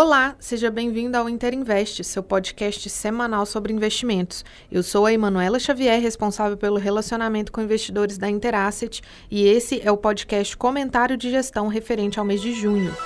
Olá, seja bem-vindo ao Interinvest, seu podcast semanal sobre investimentos. Eu sou a Emanuela Xavier, responsável pelo relacionamento com investidores da Interasset, e esse é o podcast Comentário de Gestão referente ao mês de junho.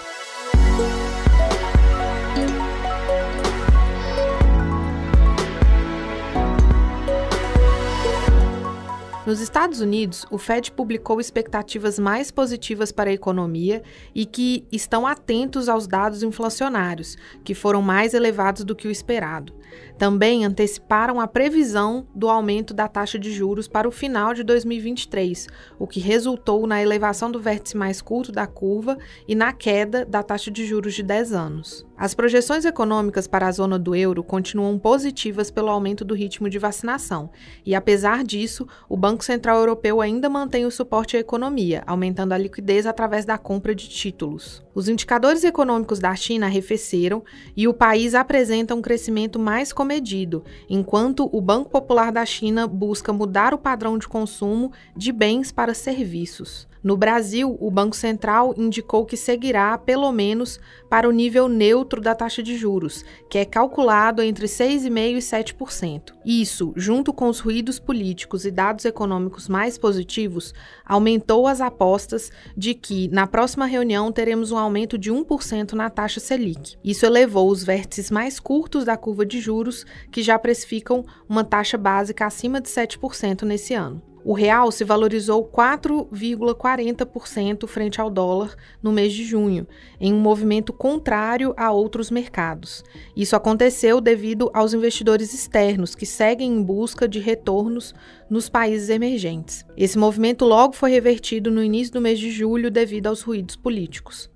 Nos Estados Unidos, o Fed publicou expectativas mais positivas para a economia e que estão atentos aos dados inflacionários, que foram mais elevados do que o esperado. Também anteciparam a previsão do aumento da taxa de juros para o final de 2023, o que resultou na elevação do vértice mais curto da curva e na queda da taxa de juros de 10 anos. As projeções econômicas para a zona do euro continuam positivas pelo aumento do ritmo de vacinação, e apesar disso, o Banco Central Europeu ainda mantém o suporte à economia, aumentando a liquidez através da compra de títulos. Os indicadores econômicos da China arrefeceram e o país apresenta um crescimento mais comedido, enquanto o Banco Popular da China busca mudar o padrão de consumo de bens para serviços. No Brasil, o Banco Central indicou que seguirá, pelo menos, para o nível neutro da taxa de juros, que é calculado entre 6,5% e 7%. Isso, junto com os ruídos políticos e dados econômicos mais positivos, aumentou as apostas de que, na próxima reunião, teremos um aumento de 1% na taxa Selic. Isso elevou os vértices mais curtos da curva de juros, que já precificam uma taxa básica acima de 7% nesse ano. O real se valorizou 4,40% frente ao dólar no mês de junho, em um movimento contrário a outros mercados. Isso aconteceu devido aos investidores externos que seguem em busca de retornos nos países emergentes. Esse movimento logo foi revertido no início do mês de julho devido aos ruídos políticos.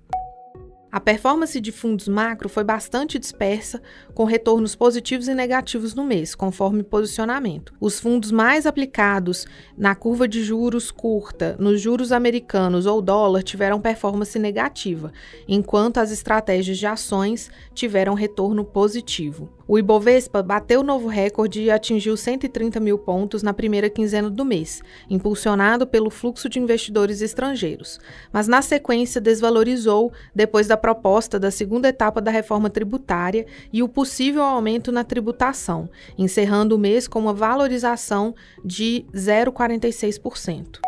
A performance de fundos macro foi bastante dispersa, com retornos positivos e negativos no mês, conforme posicionamento. Os fundos mais aplicados na curva de juros curta, nos juros americanos ou dólar, tiveram performance negativa, enquanto as estratégias de ações tiveram retorno positivo. O Ibovespa bateu novo recorde e atingiu 130 mil pontos na primeira quinzena do mês, impulsionado pelo fluxo de investidores estrangeiros, mas na sequência desvalorizou depois da proposta da segunda etapa da reforma tributária e o possível aumento na tributação, encerrando o mês com uma valorização de 0,46%.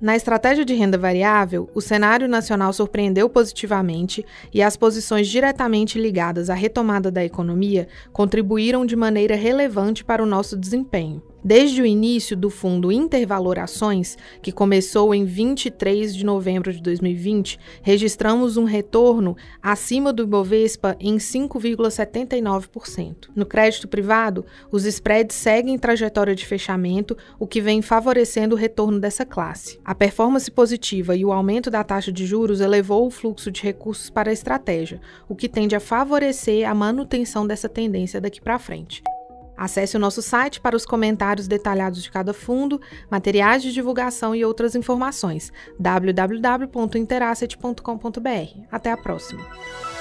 Na estratégia de renda variável, o cenário nacional surpreendeu positivamente e as posições diretamente ligadas à retomada da economia contribuíram de maneira relevante para o nosso desempenho. Desde o início do fundo Intervalorações, que começou em 23 de novembro de 2020, registramos um retorno acima do Ibovespa em 5,79%. No crédito privado, os spreads seguem trajetória de fechamento, o que vem favorecendo o retorno dessa classe. A performance positiva e o aumento da taxa de juros elevou o fluxo de recursos para a estratégia, o que tende a favorecer a manutenção dessa tendência daqui para frente. Acesse o nosso site para os comentários detalhados de cada fundo, materiais de divulgação e outras informações. www.interasset.com.br. Até a próxima!